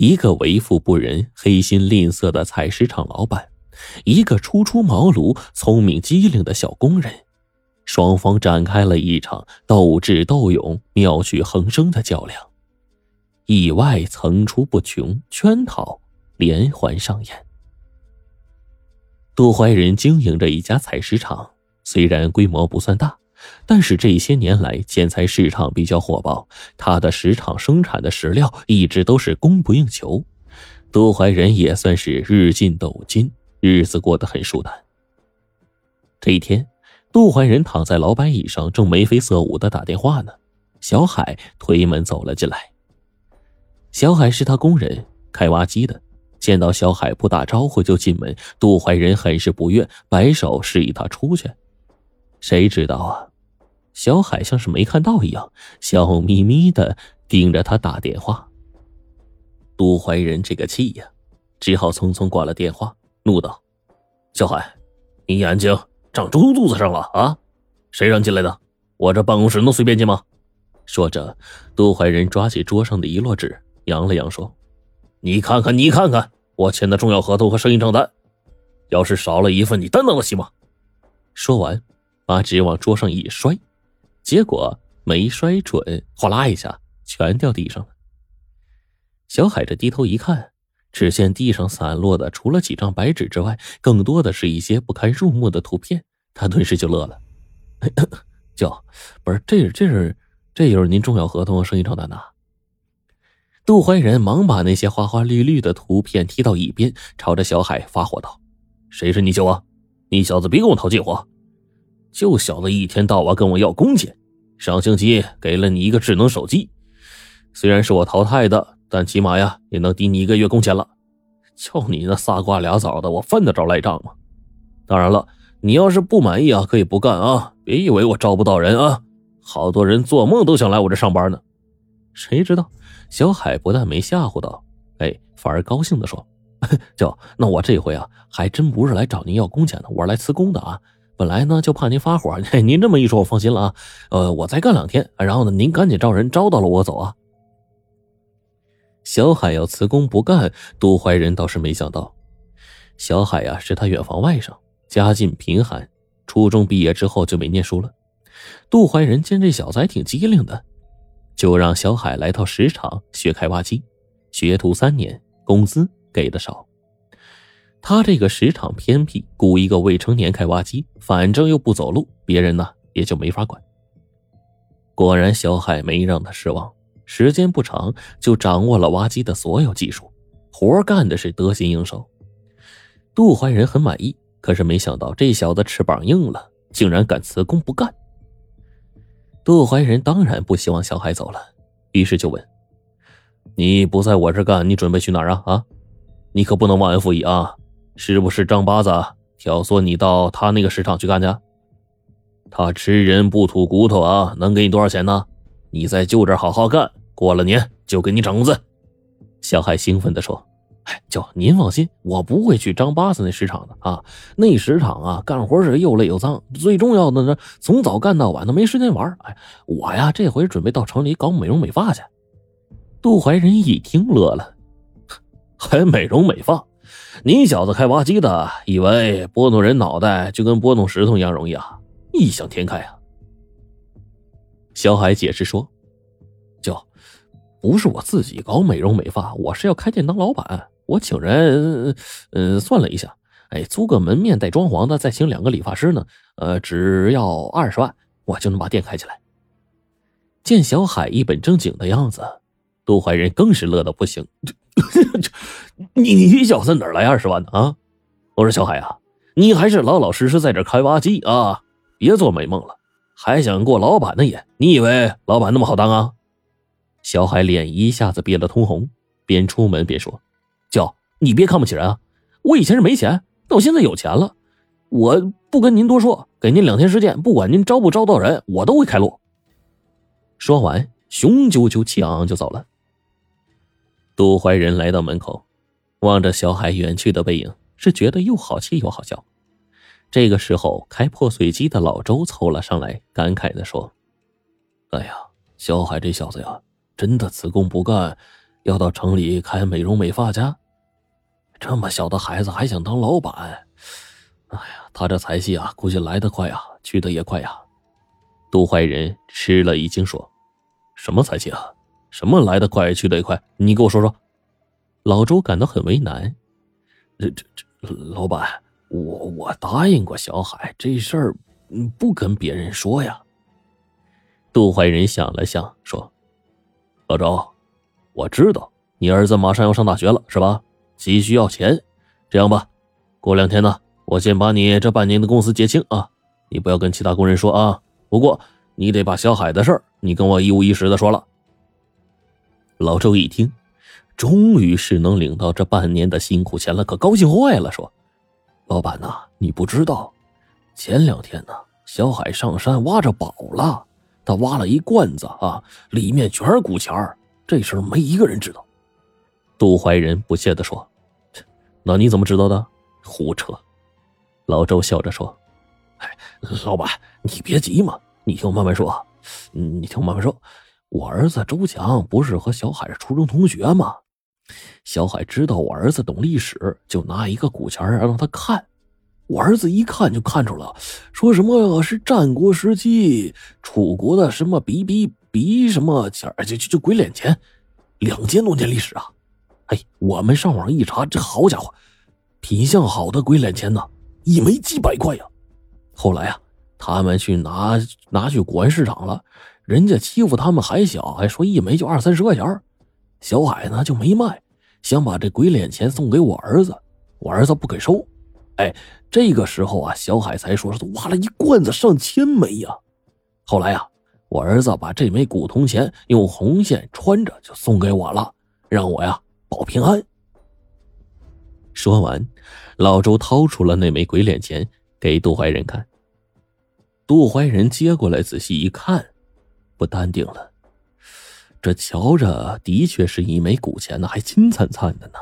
一个为富不仁、黑心吝啬的采石场老板，一个初出茅庐、聪明机灵的小工人，双方展开了一场斗智斗勇、妙趣横生的较量，意外层出不穷，圈套连环上演。杜怀仁经营着一家采石场，虽然规模不算大。但是这些年来，建材市场比较火爆，他的石场生产的石料一直都是供不应求。杜怀仁也算是日进斗金，日子过得很舒坦。这一天，杜怀仁躺在老板椅上，正眉飞色舞的打电话呢。小海推门走了进来。小海是他工人，开挖机的。见到小海不打招呼就进门，杜怀仁很是不悦，摆手示意他出去。谁知道啊？小海像是没看到一样，笑眯眯的盯着他打电话。杜怀仁这个气呀，只好匆匆挂了电话，怒道：“小海，你眼睛长猪肚子上了啊？谁让进来的？我这办公室能随便进吗？”说着，杜怀仁抓起桌上的一摞纸，扬了扬说：“你看看，你看看，我签的重要合同和生意账单，要是少了一份，你担当得起吗？”说完，把纸往桌上一摔。结果没摔准，哗啦一下全掉地上了。小海这低头一看，只见地上散落的除了几张白纸之外，更多的是一些不堪入目的图片。他顿时就乐了：“ 就不是这这是这就是您重要合同和生意账单呐？”杜怀仁忙把那些花花绿绿的图片踢到一边，朝着小海发火道：“谁是你舅啊？你小子别跟我套近乎！就小子一天到晚跟我要工钱。”上星期给了你一个智能手机，虽然是我淘汰的，但起码呀也能抵你一个月工钱了。就你那仨瓜俩枣的，我犯得着赖账吗？当然了，你要是不满意啊，可以不干啊，别以为我招不到人啊，好多人做梦都想来我这上班呢。谁知道小海不但没吓唬到，哎，反而高兴的说：“ 就那我这回啊，还真不是来找您要工钱的，我是来辞工的啊。”本来呢就怕您发火，您这么一说，我放心了啊。呃，我再干两天，然后呢，您赶紧招人，招到了我走啊。小海要辞工不干，杜怀仁倒是没想到。小海呀，是他远房外甥，家境贫寒，初中毕业之后就没念书了。杜怀仁见这小子还挺机灵的，就让小海来到石场学开挖机，学徒三年，工资给的少。他这个石场偏僻，雇一个未成年开挖机，反正又不走路，别人呢也就没法管。果然，小海没让他失望，时间不长就掌握了挖机的所有技术，活干的是得心应手。杜怀仁很满意，可是没想到这小子翅膀硬了，竟然敢辞工不干。杜怀仁当然不希望小海走了，于是就问：“你不在我这干，你准备去哪儿啊？啊，你可不能忘恩负义啊！”是不是张八子挑唆你到他那个石场去干去？他吃人不吐骨头啊！能给你多少钱呢？你在舅这好好干，过了年就给你涨工资。小海兴奋地说：“哎，舅，您放心，我不会去张八子那石场的啊！那石场啊，干活是又累又脏，最重要的呢，从早干到晚都没时间玩。哎，我呀，这回准备到城里搞美容美发去。”杜怀仁一听乐了：“还美容美发？”你小子开挖机的，以为拨弄人脑袋就跟拨弄石头一样容易啊？异想天开啊！小海解释说：“就不是我自己搞美容美发，我是要开店当老板。我请人，嗯，算了一下，哎，租个门面带装潢的，再请两个理发师呢，呃，只要二十万，我就能把店开起来。”见小海一本正经的样子，杜怀仁更是乐得不行。你你小子哪来二十万呢？啊！我说小海啊，你还是老老实实在这开挖机啊，别做美梦了，还想过老板的瘾？你以为老板那么好当啊？小海脸一下子憋得通红，边出门边说：“舅，你别看不起人啊！我以前是没钱，那我现在有钱了。我不跟您多说，给您两天时间，不管您招不招到人，我都会开路。”说完，雄赳赳气昂昂就走了。杜怀仁来到门口，望着小海远去的背影，是觉得又好气又好笑。这个时候，开破碎机的老周凑了上来，感慨的说：“哎呀，小海这小子呀，真的辞工不干，要到城里开美容美发家。这么小的孩子还想当老板？哎呀，他这财气啊，估计来得快呀，去的也快呀。杜怀仁吃了一惊，说：“什么财气啊？什么来得快，去得也快？你给我说说。”老周感到很为难。这这这，老板，我我答应过小海，这事儿不跟别人说呀。杜怀仁想了想，说：“老周，我知道你儿子马上要上大学了，是吧？急需要钱。这样吧，过两天呢，我先把你这半年的工资结清啊。你不要跟其他工人说啊。不过你得把小海的事儿，你跟我一五一十的说了。”老周一听。终于是能领到这半年的辛苦钱了，可高兴坏了，说：“老板呐，你不知道，前两天呢，小海上山挖着宝了，他挖了一罐子啊，里面全是古钱这事儿没一个人知道。”杜怀仁不屑地说：“那你怎么知道的？胡扯！”老周笑着说：“哎，老板，你别急嘛，你听我慢慢说，你听我慢慢说，我儿子周强不是和小海是初中同学吗？”小海知道我儿子懂历史，就拿一个古钱让他看。我儿子一看就看出了，说什么是战国时期楚国的什么比比比什么钱就就就鬼脸钱，两千多年历史啊！哎，我们上网一查，这好家伙，品相好的鬼脸钱呢，一枚几百块呀。后来啊，他们去拿拿去古玩市场了，人家欺负他们还小，还说一枚就二三十块钱。小海呢就没卖。想把这鬼脸钱送给我儿子，我儿子不给收。哎，这个时候啊，小海才说是挖了一罐子上千枚呀。后来啊，我儿子把这枚古铜钱用红线穿着就送给我了，让我呀保平安。说完，老周掏出了那枚鬼脸钱给杜怀仁看。杜怀仁接过来仔细一看，不淡定了。这瞧着的确是一枚古钱呢，还金灿灿的呢。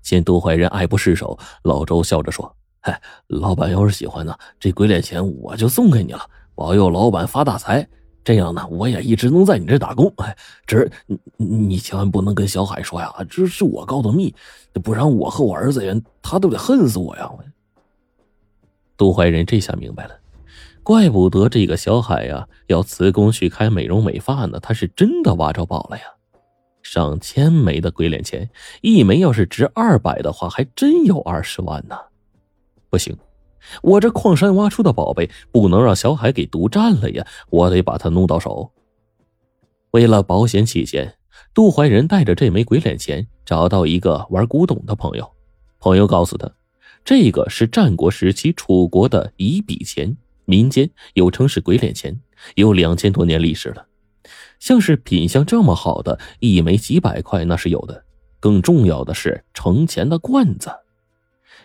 见杜怀仁爱不释手，老周笑着说：“嗨，老板要是喜欢呢，这鬼脸钱我就送给你了，保佑老板发大财。这样呢，我也一直能在你这打工。哎，这你你千万不能跟小海说呀，这是我告的密，不然我和我儿子人他都得恨死我呀。”杜怀仁这下明白了。怪不得这个小海呀要辞工去开美容美发呢，他是真的挖着宝了呀！上千枚的鬼脸钱，一枚要是值二百的话，还真有二十万呢。不行，我这矿山挖出的宝贝不能让小海给独占了呀！我得把他弄到手。为了保险起见，杜怀仁带着这枚鬼脸钱找到一个玩古董的朋友，朋友告诉他，这个是战国时期楚国的一笔钱。民间又称是鬼脸钱，有两千多年历史了。像是品相这么好的，一枚几百块那是有的。更重要的是盛钱的罐子，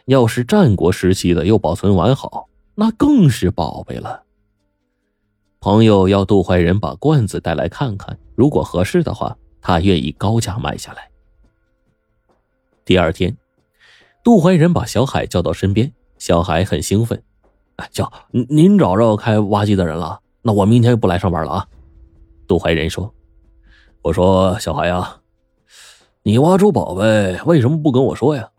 要是战国时期的又保存完好，那更是宝贝了。朋友要杜怀仁把罐子带来看看，如果合适的话，他愿意高价卖下来。第二天，杜怀仁把小海叫到身边，小海很兴奋。哎，叫您您找着开挖机的人了，那我明天就不来上班了啊。杜怀仁说：“我说小海呀，你挖出宝贝为什么不跟我说呀？”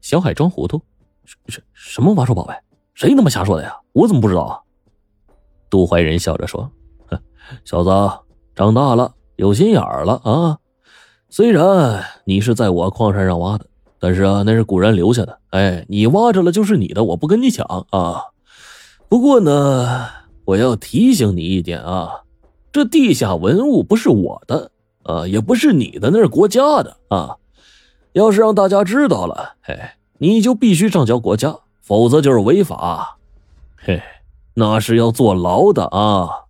小海装糊涂：“什什什么挖出宝贝？谁他妈瞎说的呀？我怎么不知道啊？”杜怀仁笑着说：“小子长大了，有心眼儿了啊。虽然你是在我矿山上挖的，但是啊，那是古人留下的。哎，你挖着了就是你的，我不跟你抢啊。”不过呢，我要提醒你一点啊，这地下文物不是我的啊，也不是你的，那是国家的啊。要是让大家知道了，嘿，你就必须上交国家，否则就是违法，嘿，那是要坐牢的啊。